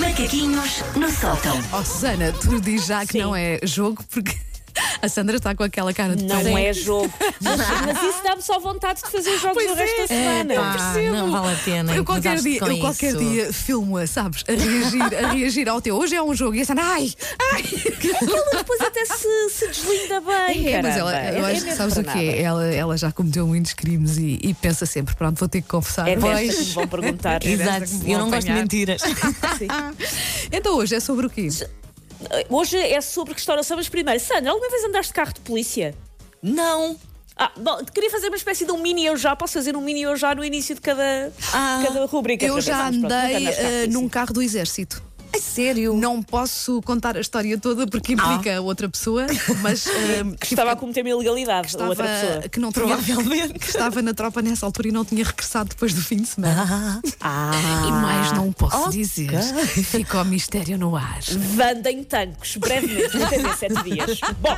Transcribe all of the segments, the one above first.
Macaquinhos no sótão. Oh, Susana, tu diz já que Sim. não é jogo porque a Sandra está com aquela cara de Não é jogo. Mas, mas isso dá-me só vontade de fazer jogos Pois o resto é. da semana. Eu Ah, percebo. não vale a pena Eu qualquer dia, eu qualquer isso. dia filmo-a, sabes? A reagir, a reagir ao teu. Hoje é um jogo e a Sandra, ai, ai. Ela depois até se, se deslinda bem. É, mas ela, eu É- é acho que mesmo sabes o é? Ela, ela já cometeu muitos crimes e, e pensa sempre, pronto, vou ter que confessar. É Pois. que me vão perguntar. Exato, que me eu não gosto de apanhar. mentiras. Então hoje é sobre o quê? Hoje é sobre restauração, mas primeiro, Sandra, alguma vez andaste de carro de polícia? não. Ah, bom, queria fazer uma espécie de um mini eu já. Posso fazer um mini eu já no início de cada, Ah, cada rubrica? Eu já andei polícia. num carro do exército. É sério? Não posso contar a história toda porque implica outra pessoa, mas eh, Que estava a cometer uma ilegalidade, a estava, outra pessoa. que não Provavelmente. que estava na tropa nessa altura e não tinha regressado depois do fim de semana. Ah, E mais não posso ok. dizer. Fica o mistério no ar. Vanda em tancos, brevemente, TV 7 dias. Bom,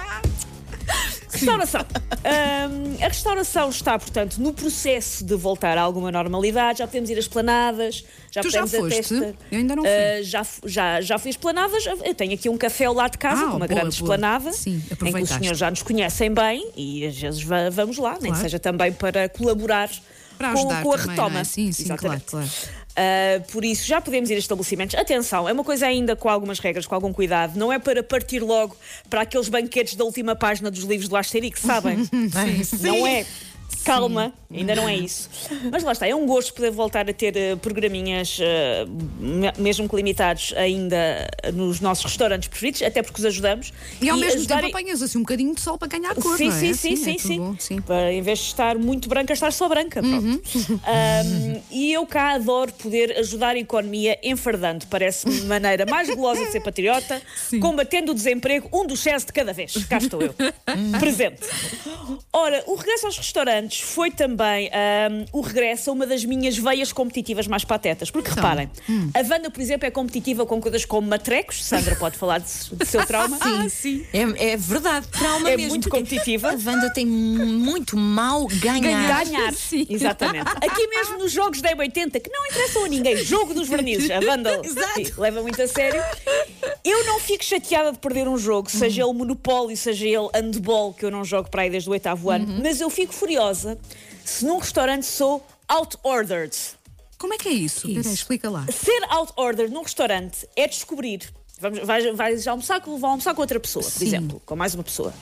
restauração. Hum, a restauração está, portanto, no processo de voltar a alguma normalidade. Já podemos ir às planadas, já Tu já podemos até foste? esta- Eu ainda não fui. Ah, já, já, já fiz planadas. Eu tenho aqui um café ao lado de casa, Ah, com uma boa, grande boa. esplanada, Sim, em que os senhores já nos conhecem bem e às vezes va- vamos lá, nem que Claro. seja também para colaborar Para com, com a também, retoma. não é? Sim, sim, claro, Exatamente. claro. Uh, por isso, já podemos ir a estabelecimentos. Atenção, é uma coisa ainda com algumas regras, com algum cuidado. Não é para partir logo para aqueles banquetes da última página dos livros do Asterix, sabem? Não é. Calma, ainda não é isso. Mas lá está, é um gosto poder voltar a ter eh, programinhas, eh, me- mesmo que limitados, ainda nos nossos restaurantes preferidos, até porque os ajudamos. E ao mesmo ajudar- tempo apanhas assim um bocadinho de sol para ganhar cor, sim, não é? sim, sim, é sim, tudo sim. sim. Para, em vez de estar muito branca, estar só branca. Pronto. Um, e eu cá adoro poder ajudar a economia enfardando. Parece-me maneira mais gulosa de ser patriota, combatendo o desemprego, um dos cés de cada vez. Cá estou eu. Presente. Ora, o regresso aos restaurantes foi também um, o regresso a uma das minhas veias competitivas mais patetas. Porque Então, reparem, a Wanda, por exemplo, é competitiva com coisas como matrecos. Sandra pode falar de, de seu trauma. Ah, sim. É, é verdade, trauma É mesmo. muito porque competitiva. A Wanda tem muito mal ganhar. Ganhar. Sim. Exatamente. Aqui mesmo nos jogos da M80, que não interessam a ninguém, jogo dos vernizes, a sim, leva muito a sério. Eu não fico chateada de perder um jogo, seja ele Monopólio, seja ele Handball, que eu não jogo para aí desde o oitavo ano, mas eu fico furiosa se num restaurante sou out-ordered. Como é que é isso? Espera aí, explica lá. Ser out-ordered num restaurante é descobrir. Vamos, vais, vais almoçar, com- vou almoçar com outra pessoa, por Sim. exemplo, com mais uma pessoa.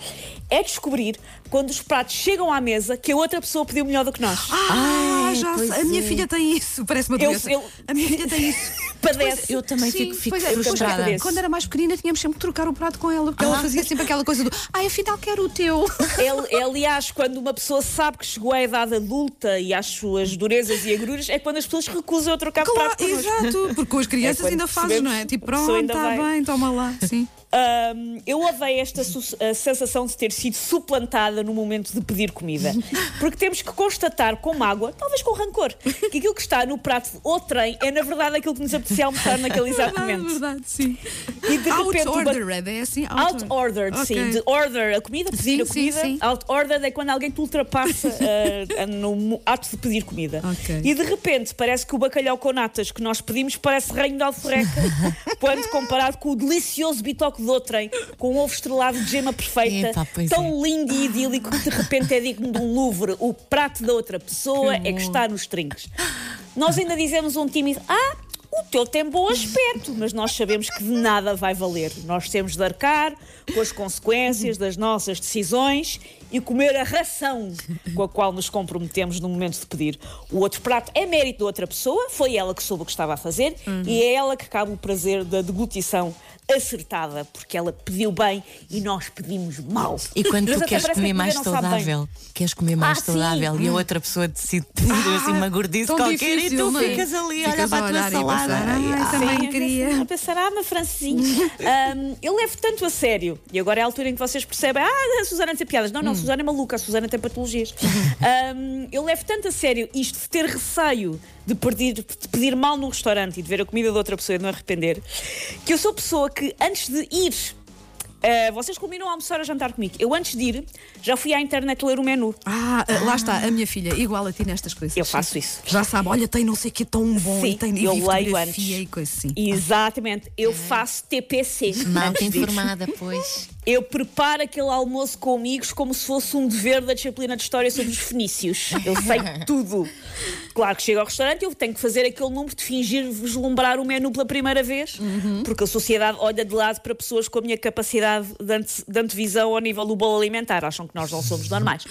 É descobrir quando os pratos chegam à mesa que a outra pessoa pediu melhor do que nós. Ah, Ai, já. A minha é. filha tem isso. Parece uma Eu- doença. eu- A minha filha tem isso. Padece. Eu também Sim, fico, fico pois é, frustrada. padece. Quando era mais pequenina, tínhamos sempre que trocar o prato com ela, porque ela fazia sempre aquela coisa do ai, afinal quero o teu. É, é, aliás, quando uma pessoa sabe que chegou à idade adulta e às suas durezas e agruras, é quando as pessoas recusam a trocar Claro, prato connosco. exato, porque com as crianças É quando ainda fazes, não é? Tipo, pronto, está bem, toma lá. Sim. Ahm, eu odeio esta sensação de ter sido suplantada no momento de pedir comida. Porque temos que constatar com mágoa, talvez com rancor, que aquilo que está no prato de outrem é na verdade aquilo que nos apetecia almoçar naquele exato momento. verdade, sim. E de repente. o ba- Out-ordered, é assim? Out-ordered, sim. Ok. De order, a comida, pedir Sim, a sim, comida. sim. Out-ordered é quando alguém te ultrapassa ah, no ato de pedir comida. Ok. E de repente parece que o bacalhau com natas que nós pedimos parece reino de alforreca, quando comparado com o delicioso bitoque de outrem, com um ovo estrelado de gema perfeita, pois tão lindo e idílico que de repente é digno de um Louvre. O prato da outra pessoa é que está nos trinques. Nós ainda dizemos um tímido, ah, o teu tem bom aspecto, mas nós sabemos que de nada vai valer. Nós temos de arcar com as consequências das nossas decisões e comer a ração com a qual nos comprometemos no momento de pedir. O outro prato é mérito da outra pessoa, foi ela que soube o que estava a fazer e é ela que cabe o prazer da deglutição acertada, porque ela pediu bem e nós pedimos mal. E quando tu queres comer mais saudável, queres comer mais Ah, sim. saudável e a outra pessoa decide pedir assim uma gordice qualquer difícil, e tu não é? ficas ali a olhar Ficas para a tua salada. pensar, E- "Ai, ah, também Sim, queria." A pensar, ah, uma francesinha. Ahm, eu levo tanto a sério, e agora é a altura em que vocês percebem, ah, a Susana tem piadas. Não, não, a Susana é maluca, a Susana tem patologias. Ahm, eu levo tanto a sério isto de ter receio de pedir, de pedir mal num restaurante e de ver a comida de outra pessoa e de não arrepender, que eu sou pessoa que antes de ir Uh, vocês combinam a almoçar ou jantar comigo? Eu antes de ir, já fui à internet ler o menu. Ah, ah, lá está, a minha filha, igual a ti nestas coisas. Eu faço isso. Já sabe, olha, tem não sei o que tão bom Sim, e tem e eu vi leio antes. e coisa assim. Exatamente, eu faço TPC. Malta ir. informada, pois. Eu preparo aquele almoço com amigos como se fosse um dever da disciplina de história sobre os fenícios. Eu sei tudo. Claro que chego ao restaurante eu tenho que fazer aquele número de fingir vislumbrar o menu pela primeira vez, porque a sociedade olha de lado para pessoas com a minha capacidade de, de antevisão ao nível do bolo alimentar. Acham que nós não somos normais.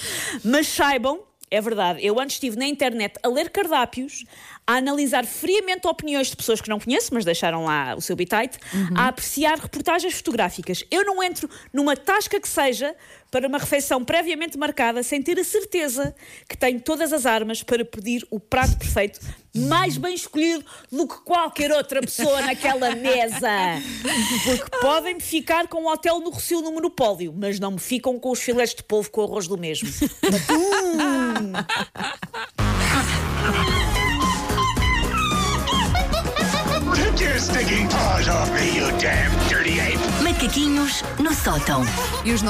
Mas saibam é verdade. Eu antes estive na internet a ler cardápios, a analisar friamente opiniões de pessoas que não conheço, mas deixaram lá o seu bitite, a apreciar reportagens fotográficas. Eu não entro numa tasca que seja para uma refeição previamente marcada sem ter a certeza que tenho todas as armas para pedir o prato perfeito mais bem escolhido do que qualquer outra pessoa naquela mesa. Porque podem ficar com um hotel no Rocio no Monopólio, mas não me ficam com os filetes de polvo com arroz do mesmo. Macaquinhos no sótão. E os nossos